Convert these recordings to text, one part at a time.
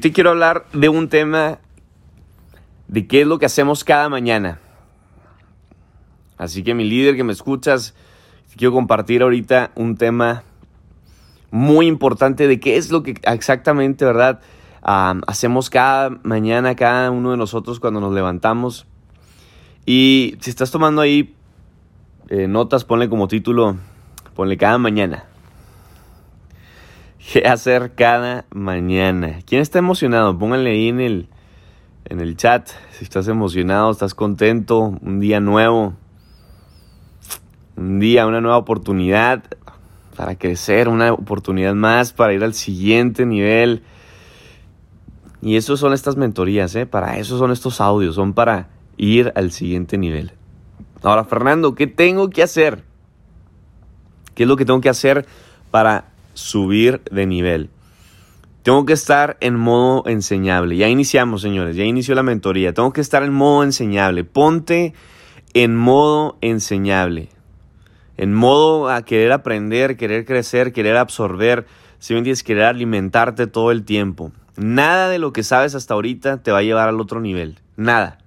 te quiero hablar de un tema de qué es lo que hacemos cada mañana. Así que mi líder que me escuchas, quiero compartir ahorita un tema muy importante de qué es lo que exactamente, ¿verdad? hacemos cada mañana, cada uno de nosotros cuando nos levantamos. Y si estás tomando ahí eh, notas, ponle como título, ponle cada mañana. ¿Qué hacer cada mañana? ¿Quién está emocionado? Pónganle ahí en el, chat si estás emocionado, estás contento, un día nuevo, un día, una nueva oportunidad para crecer, una oportunidad más para ir al siguiente nivel. Y eso son estas mentorías, ¿eh? para eso son estos audios, son para ir al siguiente nivel. Ahora, Fernando, ¿qué tengo que hacer? ¿Qué es lo que tengo que hacer para subir de nivel? Tengo que estar en modo enseñable. Ya iniciamos, señores, ya inició la mentoría. Tengo que estar en modo enseñable. Ponte en modo enseñable. En modo a querer aprender, querer crecer, querer absorber. Si me entiendes, querer alimentarte todo el tiempo. Nada de lo que sabes hasta ahorita te va a llevar al otro nivel. Nada.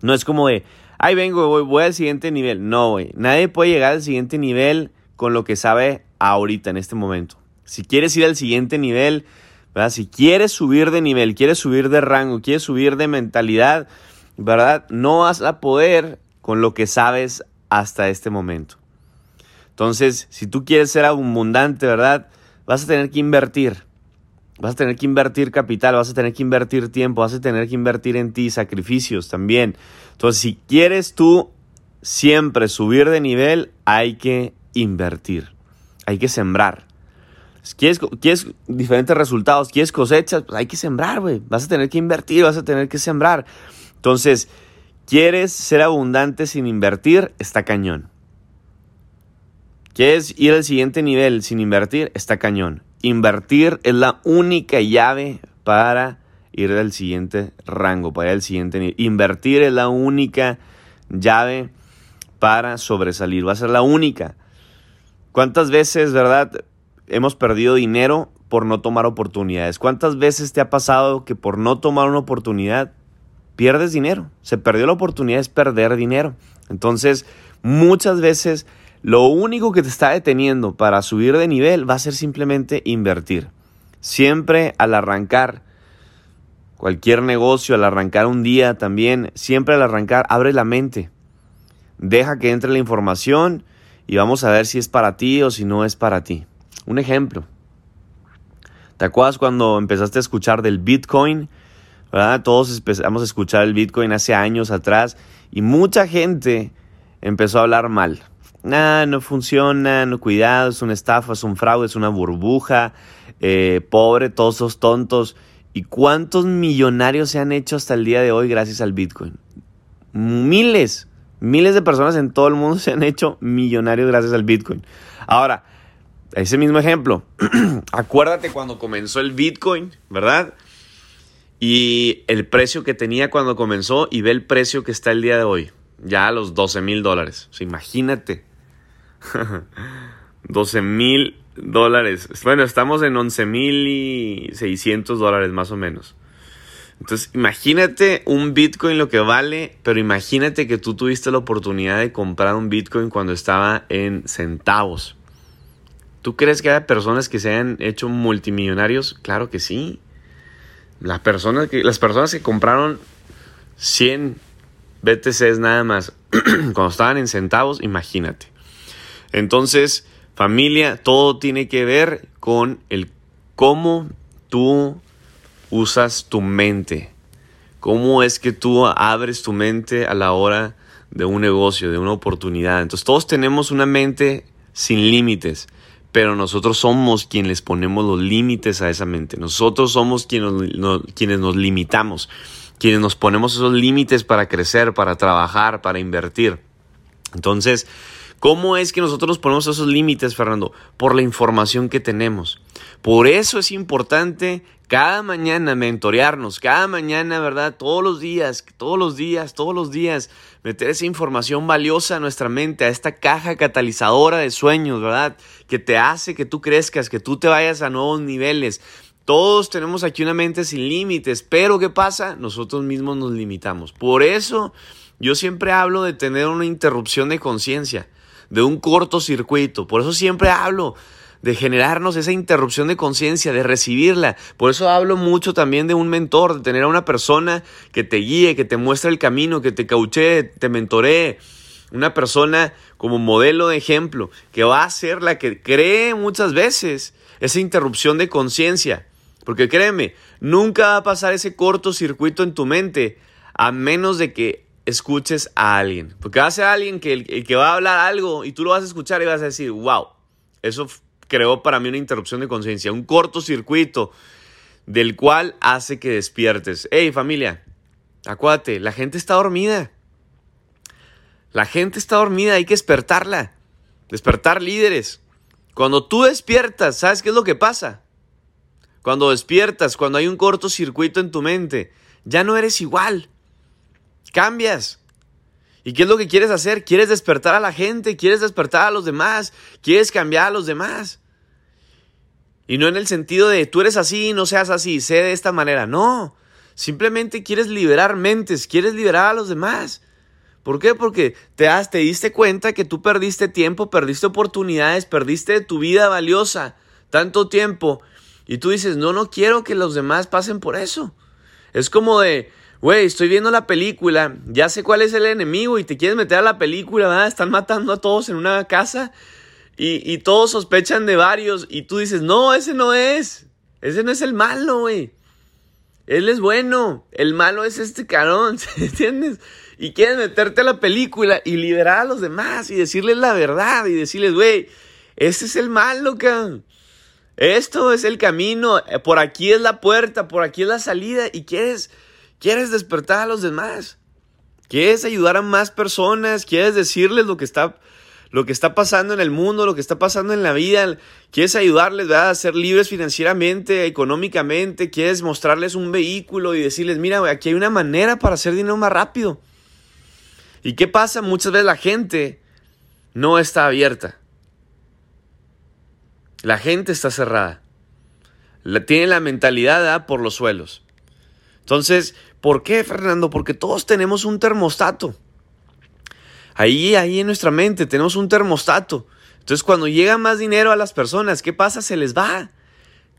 No es como de, ay, vengo, voy, voy al siguiente nivel. No, güey. Nadie puede llegar al siguiente nivel con lo que sabe ahorita, en este momento. Si quieres ir al siguiente nivel, ¿verdad? Si quieres subir de nivel, quieres subir de rango, quieres subir de mentalidad, ¿verdad? No vas a poder con lo que sabes hasta este momento. Entonces, si tú quieres ser abundante, ¿verdad? Vas a tener que invertir. Vas a tener que invertir capital, vas a tener que invertir tiempo, vas a tener que invertir en ti, sacrificios también. Entonces, si quieres tú siempre subir de nivel, hay que invertir, hay que sembrar. ¿Quieres, quieres diferentes resultados? ¿Quieres cosechas? Pues hay que sembrar, güey. Vas a tener que invertir, vas a tener que sembrar. Entonces, ¿quieres ser abundante sin invertir? Está cañón. ¿Quieres ir al siguiente nivel sin invertir? Está cañón. Invertir es la única llave para ir al siguiente rango, para ir al siguiente nivel. Invertir es la única llave para sobresalir. Va a ser la única. ¿Cuántas veces, verdad, hemos perdido dinero por no tomar oportunidades? ¿Cuántas veces te ha pasado que por no tomar una oportunidad pierdes dinero? Se perdió la oportunidad es perder dinero. Entonces, muchas veces lo único que te está deteniendo para subir de nivel va a ser simplemente invertir. Siempre al arrancar cualquier negocio, al arrancar un día también, siempre al arrancar, abre la mente. Deja que entre la información y vamos a ver si es para ti o si no es para ti. Un ejemplo. ¿Te acuerdas cuando empezaste a escuchar del Bitcoin? Todos empezamos a escuchar el Bitcoin hace años atrás y mucha gente empezó a hablar mal nah, no funciona, no cuidado, es una estafa, es un fraude, es una burbuja, eh, pobre, todos esos tontos. ¿Y cuántos millonarios se han hecho hasta el día de hoy gracias al Bitcoin? Miles, miles de personas en todo el mundo se han hecho millonarios gracias al Bitcoin. Ahora, ese mismo ejemplo, acuérdate cuando comenzó el Bitcoin, ¿verdad? Y el precio que tenía cuando comenzó y ve el precio que está el día de hoy, ya a los 12 mil dólares. imagínate, 12 mil dólares. Bueno, estamos en 11 mil y 600 dólares más o menos. Entonces, imagínate un Bitcoin lo que vale, pero imagínate que tú tuviste la oportunidad de comprar un Bitcoin cuando estaba en centavos. ¿Tú crees que hay personas que se hayan hecho multimillonarios? Claro que sí. Las personas que, las personas que compraron 100 BTCs nada más cuando estaban en centavos, imagínate. Entonces, familia, todo tiene que ver con el cómo tú usas tu mente. Cómo es que tú abres tu mente a la hora de un negocio, de una oportunidad. Entonces, todos tenemos una mente sin límites, pero nosotros somos quienes les ponemos los límites a esa mente. Nosotros somos quienes nos, quienes nos limitamos, quienes nos ponemos esos límites para crecer, para trabajar, para invertir. Entonces, ¿Cómo es que nosotros ponemos esos límites, Fernando? Por la información que tenemos. Por eso es importante cada mañana mentorearnos, cada mañana, ¿verdad? Todos los días, todos los días, todos los días, meter esa información valiosa a nuestra mente, a esta caja catalizadora de sueños, ¿verdad? Que te hace que tú crezcas, que tú te vayas a nuevos niveles. Todos tenemos aquí una mente sin límites, pero ¿qué pasa? Nosotros mismos nos limitamos. Por eso yo siempre hablo de tener una interrupción de conciencia de un cortocircuito. Por eso siempre hablo de generarnos esa interrupción de conciencia, de recibirla. Por eso hablo mucho también de un mentor, de tener a una persona que te guíe, que te muestre el camino, que te cauche, te mentoree. Una persona como modelo de ejemplo, que va a ser la que cree muchas veces esa interrupción de conciencia. Porque créeme, nunca va a pasar ese cortocircuito en tu mente a menos de que escuches a alguien. Porque va a ser alguien que, el, que va a hablar algo y tú lo vas a escuchar y vas a decir, wow, eso creó para mí una interrupción de conciencia, un cortocircuito del cual hace que despiertes. Hey familia, acuérdate, la gente está dormida. La gente está dormida, hay que despertarla. Despertar líderes. Cuando tú despiertas, ¿sabes qué es lo que pasa? Cuando despiertas, cuando hay un cortocircuito en tu mente, ya no eres igual. Cambias. ¿Y qué es lo que quieres hacer? ¿Quieres despertar a la gente? ¿Quieres despertar a los demás? ¿Quieres cambiar a los demás? Y no en el sentido de tú eres así, no seas así, sé de esta manera. No, simplemente quieres liberar mentes, quieres liberar a los demás. ¿Por qué? Porque te, has, te diste cuenta que tú perdiste tiempo, perdiste oportunidades, perdiste tu vida valiosa, tanto tiempo. Y tú dices, no, no quiero que los demás pasen por eso. Es como de, Güey, estoy viendo la película, ya sé cuál es el enemigo y te quieres meter a la película, ¿verdad? Están matando a todos en una casa y, todos sospechan de varios y tú dices, no, ese no es, ese no es el malo, güey. Él es bueno, el malo es este carón, ¿entiendes? Y quieres meterte a la película y liberar a los demás y decirles la verdad y decirles, güey, ese es el malo, cabrón. Esto es el camino, por aquí es la puerta, por aquí es la salida y quieres Quieres despertar a los demás. Quieres ayudar a más personas. Quieres decirles lo que está, lo que está pasando en el mundo, lo que está pasando en la vida. Quieres ayudarles a ser libres financieramente, económicamente. Quieres mostrarles un vehículo y decirles, mira, aquí hay una manera para hacer dinero más rápido. ¿Y qué pasa? Muchas veces la gente no está abierta. La gente está cerrada. tiene la mentalidad por los suelos. Entonces, ¿Por qué, Fernando? Porque todos tenemos un termostato. Ahí, ahí en nuestra mente tenemos un termostato. Entonces, cuando llega más dinero a las personas, ¿qué pasa? Se les va.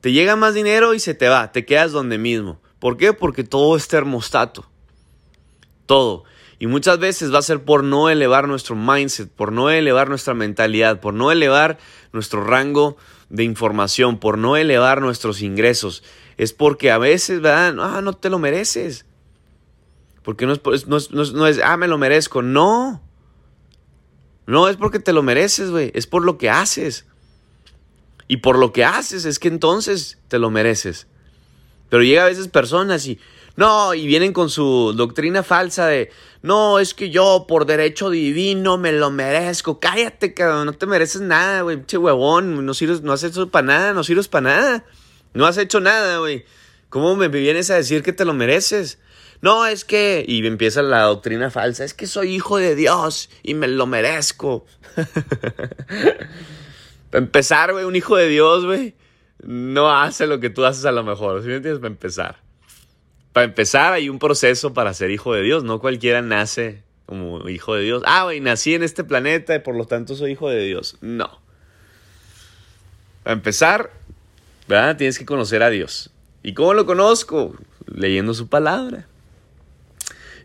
Te llega más dinero y se te va. Te quedas donde mismo. ¿Por qué? Porque todo es termostato. Todo. Y muchas veces va a ser por no elevar nuestro mindset, por no elevar nuestra mentalidad, por no elevar nuestro rango de información, por no elevar nuestros ingresos. Es porque a veces, ¿verdad? No, no te lo mereces. Porque no es, no, no es, ah, me lo merezco. No. No es porque te lo mereces, güey. Es por lo que haces. Y por lo que haces es que entonces te lo mereces. Pero llega a veces personas y, no, y vienen con su doctrina falsa de, no, es que yo por derecho divino me lo merezco. Cállate, cabrón, no te mereces nada, güey, che huevón, no, sirves, no has hecho para nada, no sirves para nada. No has hecho nada, güey. ¿Cómo me vienes a decir que te lo mereces? No, es que, y empieza la doctrina falsa, es que soy hijo de Dios y me lo merezco. Para empezar, güey, un hijo de Dios, güey, no hace lo que tú haces a lo mejor, ¿sí me entiendes? Para empezar. Para empezar, hay un proceso para ser hijo de Dios, no cualquiera nace como hijo de Dios. Ah, güey, nací en este planeta y por lo tanto soy hijo de Dios. No. Para empezar, ¿verdad? Tienes que conocer a Dios. ¿Y cómo lo conozco? Leyendo su palabra.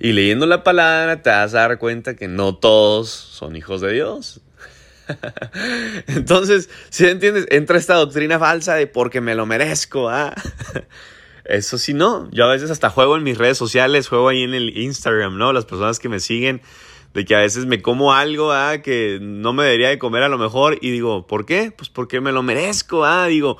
Y leyendo la palabra te vas a dar cuenta que no todos son hijos de Dios. Entonces, si entiendes, entra esta doctrina falsa de porque me lo merezco. ¿ah? Eso sí, no. Yo a veces hasta juego en mis redes sociales, juego ahí en el Instagram, ¿no? Las personas que me siguen, de que a veces me como algo ¿ah? que no me debería de comer a lo mejor y digo, ¿por qué? Pues porque me lo merezco, ¿ah? Digo,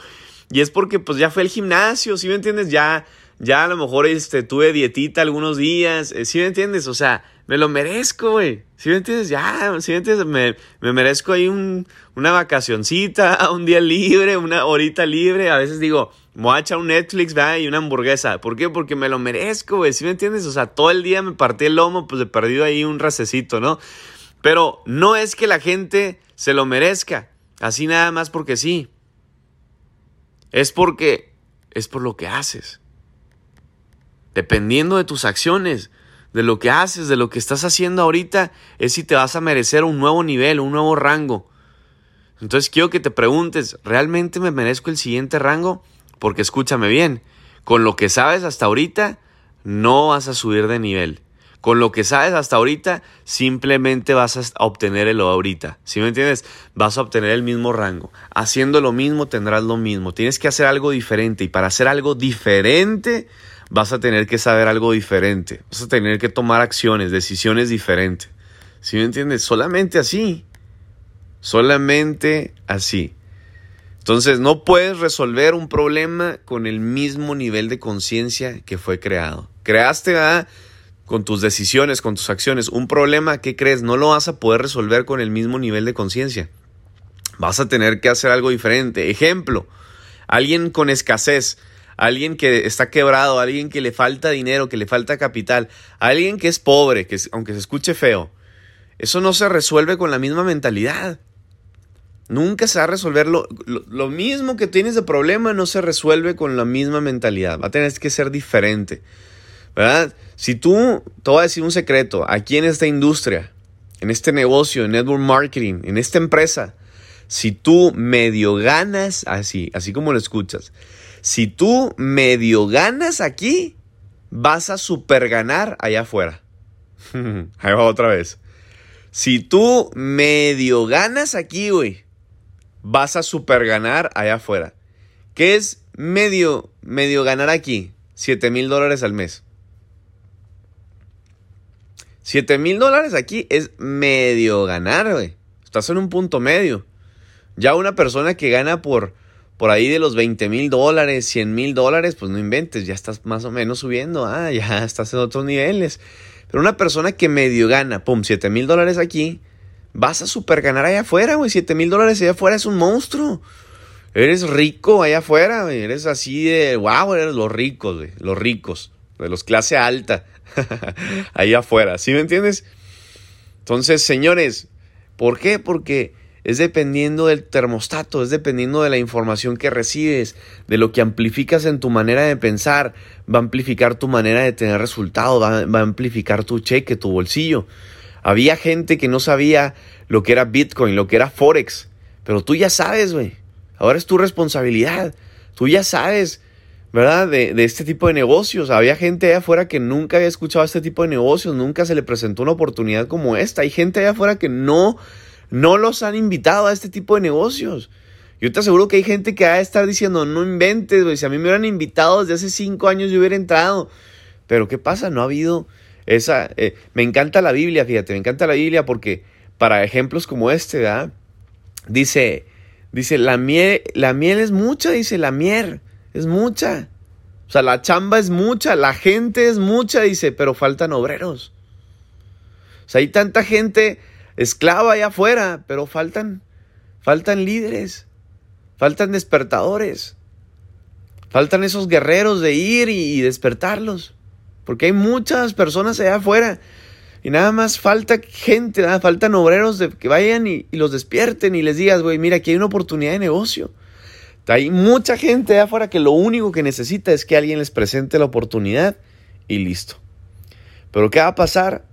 y es porque pues ya fue el gimnasio, ¿sí me entiendes? Ya ya a lo mejor este, tuve dietita algunos días, eh, ¿sí me entiendes? O sea, me lo merezco, güey. ¿Sí me entiendes? Ya, ¿sí me entiendes? Me, me merezco ahí un, una vacacioncita, un día libre, una horita libre. A veces digo, me voy a echar un Netflix, ¿verdad? Y una hamburguesa. ¿Por qué? Porque me lo merezco, güey. ¿Sí me entiendes? O sea, todo el día me partí el lomo, pues he perdido ahí un racecito, ¿no? Pero no es que la gente se lo merezca. Así nada más porque sí. Es porque es por lo que haces. Dependiendo de tus acciones, de lo que haces, de lo que estás haciendo ahorita, es si te vas a merecer un nuevo nivel, un nuevo rango. Entonces quiero que te preguntes, ¿realmente me merezco el siguiente rango? Porque escúchame bien, con lo que sabes hasta ahorita, no vas a subir de nivel. Con lo que sabes hasta ahorita, simplemente vas a obtener el ahorita. ¿Sí me entiendes? Vas a obtener el mismo rango. Haciendo lo mismo tendrás lo mismo. Tienes que hacer algo diferente y para hacer algo diferente vas a tener que saber algo diferente. Vas a tener que tomar acciones, decisiones diferentes. ¿Sí me entiendes? Solamente así. Solamente así. Entonces no puedes resolver un problema con el mismo nivel de conciencia que fue creado. Creaste con tus decisiones, con tus acciones, un problema que crees no lo vas a poder resolver con el mismo nivel de conciencia. Vas a tener que hacer algo diferente. Ejemplo, alguien con escasez, alguien que está quebrado, alguien que le falta dinero, que le falta capital, alguien que es pobre, que aunque se escuche feo, eso no se resuelve con la misma mentalidad. Nunca se va a resolver lo, mismo que tienes de problema, no se resuelve con la misma mentalidad. Va a tener que ser diferente. ¿Verdad? Si tú, te voy a decir un secreto, aquí en esta industria, en este negocio, en network marketing, en esta empresa, si tú medio ganas así, así como lo escuchas, si tú medio ganas aquí, vas a super ganar allá afuera. Ahí va otra vez. Si tú medio ganas aquí, güey, vas a super ganar allá afuera. ¿Qué es medio, medio ganar aquí? 7 mil dólares al mes. 7 mil dólares aquí es medio ganar, güey. Estás en un punto medio. Ya una persona que gana por, por ahí de los 20 mil dólares, 100 mil dólares, pues no inventes, ya estás más o menos subiendo. Ah, ya estás en otros niveles. Pero una persona que medio gana, pum, 7 mil dólares aquí, vas a super ganar allá afuera, güey. 7 mil dólares allá afuera es un monstruo. Eres rico allá afuera, güey. Eres así de, wow, eres los ricos, güey. Los ricos, de los clase alta. ahí afuera. ¿Sí me entiendes? Entonces, señores, ¿por qué? Porque es dependiendo del termostato, es dependiendo de la información que recibes, de lo que amplificas en tu manera de pensar, va a amplificar tu manera de tener resultados, va, va, a amplificar tu cheque, tu bolsillo. Había gente que no sabía lo que era Bitcoin, lo que era Forex, pero tú ya sabes, güey. Ahora es tu responsabilidad. Tú ya sabes ¿verdad? De, de, este tipo de negocios. Había gente allá afuera que nunca había escuchado este tipo de negocios, nunca se le presentó una oportunidad como esta. Hay gente allá afuera que no, no los han invitado a este tipo de negocios. Yo te aseguro que hay gente que va a estar diciendo, no inventes, güey, si a mí me hubieran invitado desde hace cinco años yo hubiera entrado. Pero ¿qué pasa? No ha habido esa... Eh, me encanta la Biblia, fíjate, me encanta la Biblia porque para ejemplos como este, ¿verdad? Dice, dice, la miel, la miel es mucha, dice, la miel es mucha. O sea, la chamba es mucha, la gente es mucha, dice, pero faltan obreros. O sea, hay tanta gente esclava allá afuera, pero faltan, faltan líderes, faltan despertadores, faltan esos guerreros de ir y, despertarlos. Porque hay muchas personas allá afuera y nada más falta gente, faltan obreros de que vayan y, y los despierten y les digas, güey, mira, aquí hay una oportunidad de negocio. Hay mucha gente de afuera que lo único que necesita es que alguien les presente la oportunidad y listo. Pero ¿qué va a pasar?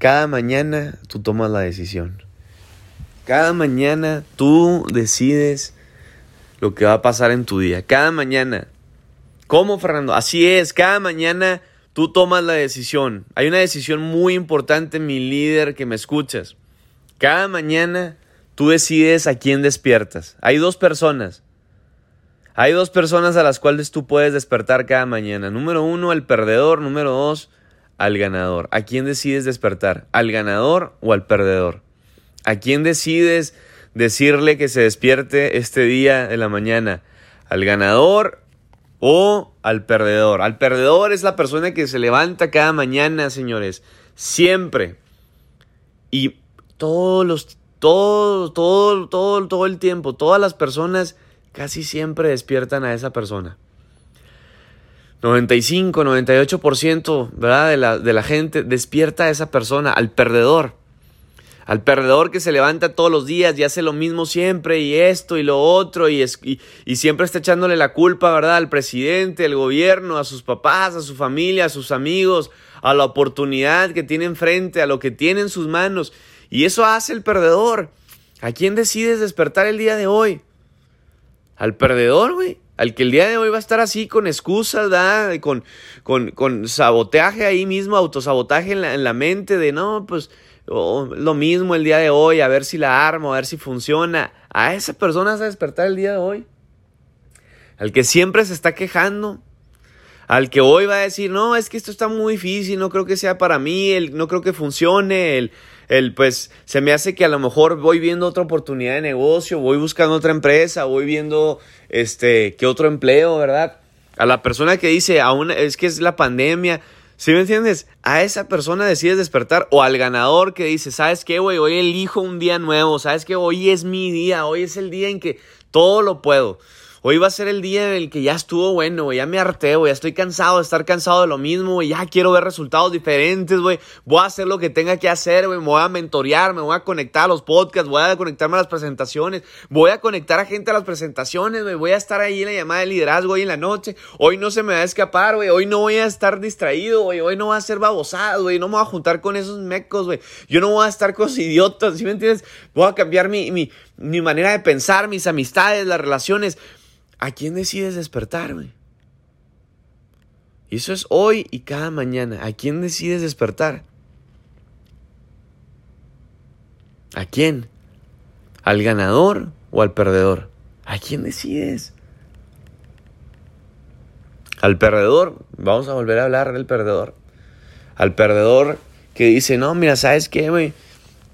Cada mañana tú tomas la decisión. Cada mañana tú decides lo que va a pasar en tu día. Cada mañana. ¿Cómo, Fernando? Así es, cada mañana tú tomas la decisión. Hay una decisión muy importante, mi líder, que me escuchas. Cada mañana tú decides a quién despiertas. Hay dos personas. Hay dos personas a las cuales tú puedes despertar cada mañana. Número uno, al perdedor. Número dos, al ganador. ¿A quién decides despertar? ¿Al ganador o al perdedor? ¿A quién decides decirle que se despierte este día de la mañana? ¿Al ganador o al perdedor? Al perdedor es la persona que se levanta cada mañana, señores, siempre. Y todos los, todo, todo, todo, todo el tiempo, todas las personas casi siempre despiertan a esa persona. 95, 98%, ¿verdad? De la, de la gente despierta a esa persona, al perdedor. Al perdedor que se levanta todos los días y hace lo mismo siempre y esto y lo otro y, y, siempre está echándole la culpa, ¿verdad? Al presidente, al gobierno, a sus papás, a su familia, a sus amigos, a la oportunidad que tiene enfrente, a lo que tiene en sus manos. Y eso hace el perdedor. ¿A quién decides despertar el día de hoy? Al perdedor, güey. Al que el día de hoy va a estar así con excusas, ¿verdad? Con, con, con sabotaje ahí mismo, autosabotaje en la, en la mente de no, pues lo mismo el día de hoy, a ver si la armo, a ver si funciona. A esa persona vas a despertar el día de hoy. Al que siempre se está quejando. Al que hoy va a decir, no, es que esto está muy difícil, no creo que sea para mí, el, no creo que funcione, el, el, pues se me hace que a lo mejor voy viendo otra oportunidad de negocio, voy buscando otra empresa, voy viendo este, que otro empleo, ¿verdad? A la persona que dice, aún es que es la pandemia, ¿Sí me entiendes? A esa persona decides despertar o al ganador que dice, ¿sabes qué, güey? Hoy elijo un día nuevo, ¿sabes qué? Hoy es mi día, hoy es el día en que todo lo puedo. Hoy va a ser el día en el que ya estuvo bueno, güey. Ya me harté, güey. Ya estoy cansado de estar cansado de lo mismo, güey. Ya quiero ver resultados diferentes, güey. Voy a hacer lo que tenga que hacer, güey. Me voy a mentorear, me voy a conectar a los podcasts, voy a conectarme a las presentaciones. Voy a conectar a gente a las presentaciones, güey. Voy a estar ahí en la llamada de liderazgo hoy en la noche. Hoy no se me va a escapar, güey. Hoy no voy a estar distraído, güey. Hoy no voy a ser babosado, güey. No me voy a juntar con esos mecos, güey. Yo no voy a estar con esos idiotas, ¿sí me entiendes? Voy a cambiar mi, mi, mi manera de pensar, mis amistades, las relaciones. ¿A quién decides despertar, güey? Y eso es hoy y cada mañana. ¿A quién decides despertar? ¿A quién? ¿Al ganador o al perdedor? ¿A quién decides? Al perdedor, vamos a volver a hablar del perdedor. Al perdedor que dice, no, mira, ¿sabes qué, güey?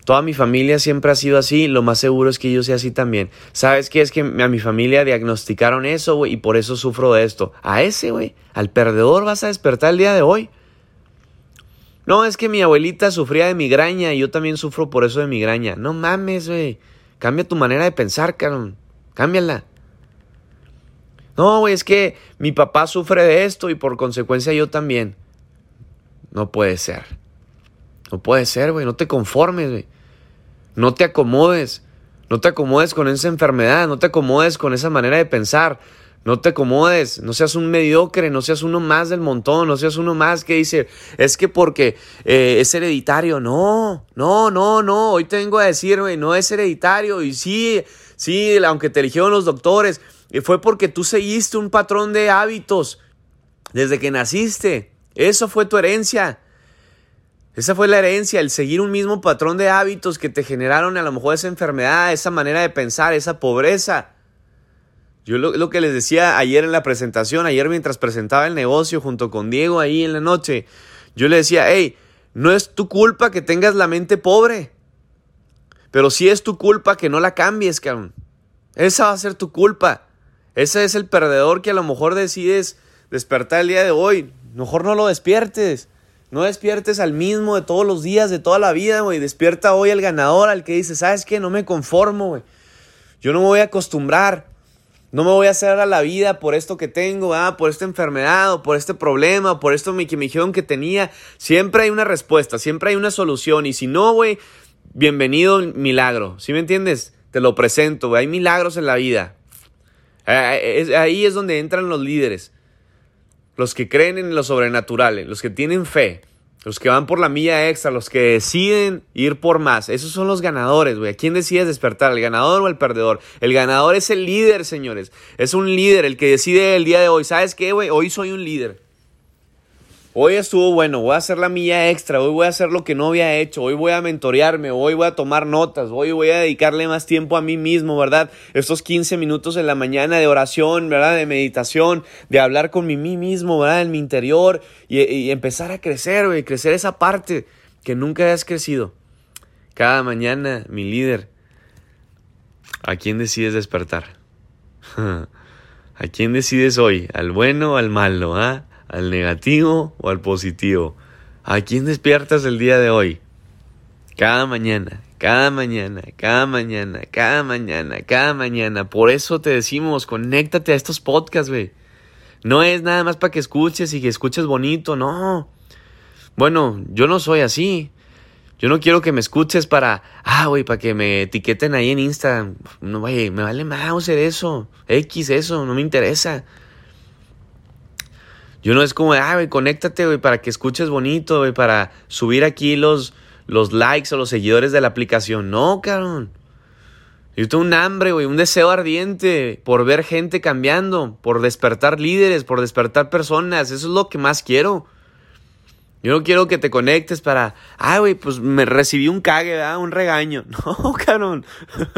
Toda mi familia siempre ha sido así, lo más seguro es que yo sea así también. ¿Sabes qué? Es que a mi familia diagnosticaron eso, güey, y por eso sufro de esto. A ese, güey, al perdedor vas a despertar el día de hoy. No, es que mi abuelita sufría de migraña y yo también sufro por eso de migraña. No mames, güey. Cambia tu manera de pensar, cabrón. Cámbiala. No, güey, es que mi papá sufre de esto y por consecuencia yo también. No puede ser. No puede ser, güey. No te conformes, güey. No te acomodes. No te acomodes con esa enfermedad. No te acomodes con esa manera de pensar. No te acomodes, no seas un mediocre, no seas uno más del montón, no seas uno más que dice, es que porque eh, es hereditario. No, no, no, no. Hoy tengo a decir, güey, no es hereditario. Y sí, sí, aunque te eligieron los doctores, fue porque tú seguiste un patrón de hábitos desde que naciste. Eso fue tu herencia. Esa fue la herencia, el seguir un mismo patrón de hábitos que te generaron a lo mejor esa enfermedad, esa manera de pensar, esa pobreza. Yo lo, que les decía ayer en la presentación, ayer mientras presentaba el negocio junto con Diego ahí en la noche, yo le decía, hey, no es tu culpa que tengas la mente pobre, pero sí es tu culpa que no la cambies, cabrón. Esa va a ser tu culpa. Ese es el perdedor que a lo mejor decides despertar el día de hoy. Mejor no lo despiertes. No despiertes al mismo de todos los días, de toda la vida, güey. Despierta hoy al ganador, al que dice, ¿sabes qué? No me conformo, güey. Yo no me voy a acostumbrar. No me voy a hacer a la vida por esto que tengo, ah, por esta enfermedad, o por este problema, por esto que me dijeron que tenía. Siempre hay una respuesta, siempre hay una solución. Y si no, güey, bienvenido milagro. ¿Sí me entiendes? Te lo presento, güey. Hay milagros en la vida. Eh, eh, ahí es donde entran los líderes los que creen en lo sobrenatural, los que tienen fe, los que van por la milla extra, los que deciden ir por más. Esos son los ganadores, güey. ¿A quién decides despertar? ¿El ganador o el perdedor? El ganador es el líder, señores. Es un líder el que decide el día de hoy. ¿Sabes qué, güey? Hoy soy un líder. Hoy estuvo bueno, voy a hacer la milla extra, hoy voy a hacer lo que no había hecho, hoy voy a mentorearme, hoy voy a tomar notas, hoy voy a dedicarle más tiempo a mí mismo, ¿verdad? Estos 15 minutos en la mañana de oración, ¿verdad? De meditación, de hablar con mí mismo, ¿verdad? En mi interior y, empezar a crecer, güey, crecer esa parte que nunca has crecido. Cada mañana, mi líder, ¿a quién decides despertar? ¿A quién decides hoy? ¿Al bueno o al malo? ¿Ah? Al negativo o al positivo, ¿A quién despiertas el día de hoy? Cada mañana, cada mañana, cada mañana, cada mañana, cada mañana. Por eso te decimos, conéctate a estos podcasts, güey. No es nada más para que escuches y que escuches bonito, no. Bueno, yo no soy así. Yo no quiero que me escuches para, ah, güey, para que me etiqueten ahí en Instagram. No, güey, me vale hacer eso. X, eso, no me interesa. Yo no es como, ah, güey, conéctate, güey, para que escuches bonito, güey, para subir aquí los, los likes o los seguidores de la aplicación. No, cabrón. Yo tengo un hambre, güey, un deseo ardiente por ver gente cambiando, por despertar líderes, por despertar personas. Eso es lo que más quiero. Yo no quiero que te conectes para, ah, güey, pues me recibí un cague, ¿verdad? Un regaño. No, cabrón.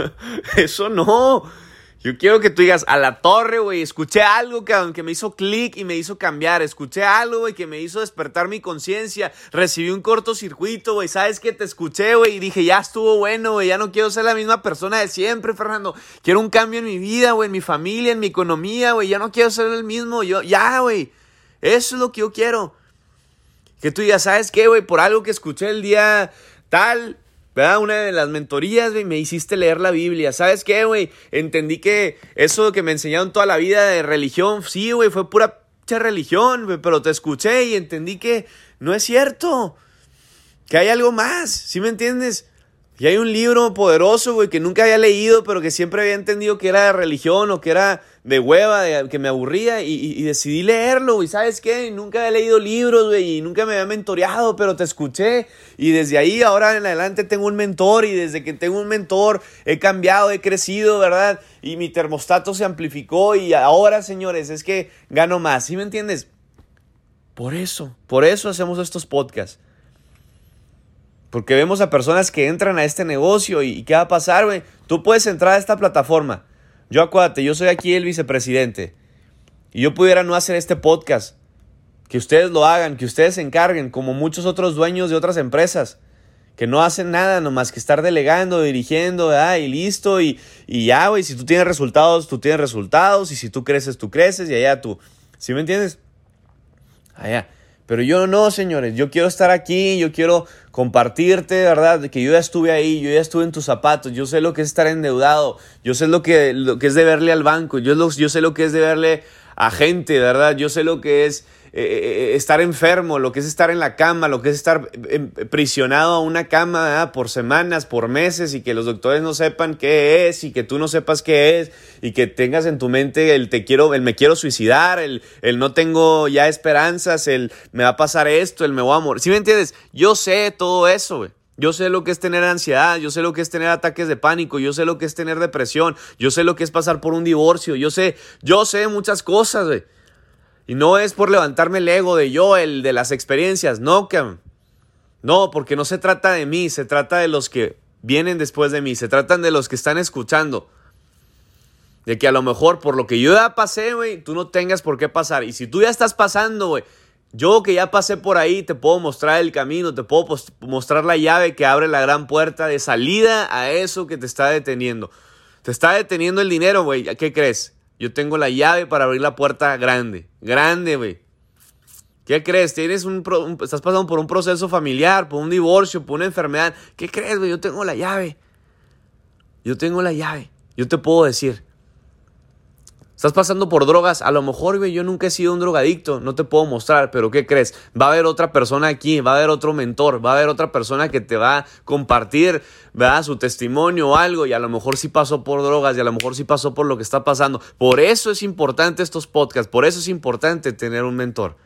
Eso no. Yo quiero que tú digas, a la torre, güey, escuché algo que, que me hizo clic y me hizo cambiar. Escuché algo, güey, que me hizo despertar mi conciencia. Recibí un cortocircuito, güey. ¿Sabes qué? Te escuché, güey, y dije, ya estuvo bueno, güey. Ya no quiero ser la misma persona de siempre, Fernando. Quiero un cambio en mi vida, güey, en mi familia, en mi economía, güey. Ya no quiero ser el mismo. Yo, ya, güey. Eso es lo que yo quiero. Que tú digas, ¿sabes qué, güey? Por algo que escuché el día tal, Una de las mentorías, güey, me hiciste leer la Biblia. ¿Sabes qué, güey? Entendí que eso que me enseñaron toda la vida de religión, sí, güey, fue pura religión, güey, pero te escuché y entendí que no es cierto. Que hay algo más, ¿sí me entiendes? Y hay un libro poderoso, güey, que nunca había leído, pero que siempre había entendido que era de religión o que era de hueva, de, que me aburría y, decidí leerlo, güey. ¿Sabes qué? Nunca había leído libros, güey, y nunca me había mentoreado, pero te escuché. Y desde ahí, ahora en adelante, tengo un mentor y desde que tengo un mentor he cambiado, he crecido, ¿verdad? Y mi termostato se amplificó y ahora, señores, es que gano más. ¿Sí me entiendes? Por eso, por eso hacemos estos podcasts porque vemos a personas que entran a este negocio y, ¿qué va a pasar, güey? Tú puedes entrar a esta plataforma. Yo acuérdate, yo soy aquí el vicepresidente. Y yo pudiera no hacer este podcast. Que ustedes lo hagan, que ustedes se encarguen, como muchos otros dueños de otras empresas. Que no hacen nada nomás que estar delegando, dirigiendo, ¿verdad? y listo. Y, y ya, güey, si tú tienes resultados, tú tienes resultados. Y si tú creces, tú creces. Y allá tú. ¿Sí me entiendes? Allá. Pero yo no, señores, yo quiero estar aquí, yo quiero compartirte, ¿verdad? Que yo ya estuve ahí, yo ya estuve en tus zapatos, yo sé lo que es estar endeudado, yo sé lo que, lo que es deberle al banco, yo, yo sé lo que es deberle a gente, ¿verdad? Yo sé lo que es eh, eh, estar enfermo, lo que es estar en la cama, lo que es estar em, prisionado a una cama por semanas, por meses y que los doctores no sepan qué es y que tú no sepas qué es y que tengas en tu mente el te quiero, el me quiero suicidar, el, el no tengo ya esperanzas, el me va a pasar esto, el me voy a morir. ¿Sí me entiendes? Yo sé todo eso. Yo sé lo que es tener ansiedad, yo sé lo que es tener ataques de pánico, yo sé lo que es tener depresión, yo sé lo que es pasar por un divorcio, yo sé, yo sé muchas cosas, güey. Y no es por levantarme el ego de yo, el de las experiencias, no, que No, porque no se trata de mí, se trata de los que vienen después de mí, se tratan de los que están escuchando. De que a lo mejor por lo que yo ya pasé, güey, tú no tengas por qué pasar. Y si tú ya estás pasando, güey, yo que ya pasé por ahí, te puedo mostrar el camino, te puedo mostrar la llave que abre la gran puerta de salida a eso que te está deteniendo. Te está deteniendo el dinero, güey. ¿Qué crees? Yo tengo la llave para abrir la puerta grande. Grande, güey. ¿Qué crees? Tienes un, estás pasando por un proceso familiar, por un divorcio, por una enfermedad. ¿Qué crees, güey? Yo tengo la llave. Yo tengo la llave. Yo te puedo decir. Estás pasando por drogas, a lo mejor, yo nunca he sido un drogadicto, no te puedo mostrar, pero ¿qué crees? Va a haber otra persona aquí, va a haber otro mentor, va a haber otra persona que te va a compartir, ¿verdad? Su testimonio o algo, y a lo mejor sí pasó por drogas, y a lo mejor sí pasó por lo que está pasando. Por eso es importante estos podcasts, por eso es importante tener un mentor.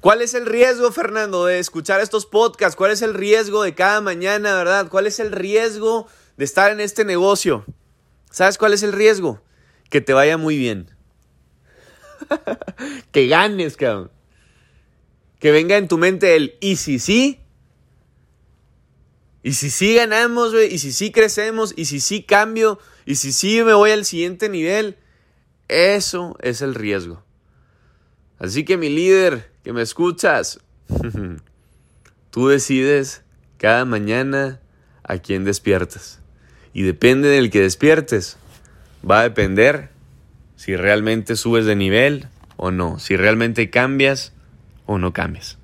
¿Cuál es el riesgo, Fernando, de escuchar estos podcasts? ¿Cuál es el riesgo de cada mañana, verdad? ¿Cuál es el riesgo de estar en este negocio? ¿Sabes cuál es el riesgo? Que te vaya muy bien. que ganes, cabrón. Que venga en tu mente el y si sí. Y si sí ganamos, güey. Y si sí crecemos. Y si sí cambio. Y si sí me voy al siguiente nivel. Eso es el riesgo. Así que mi líder, que me escuchas. tú decides cada mañana a quién despiertas. Y depende del que despiertes va a depender si realmente subes de nivel o no, si realmente cambias o no cambias.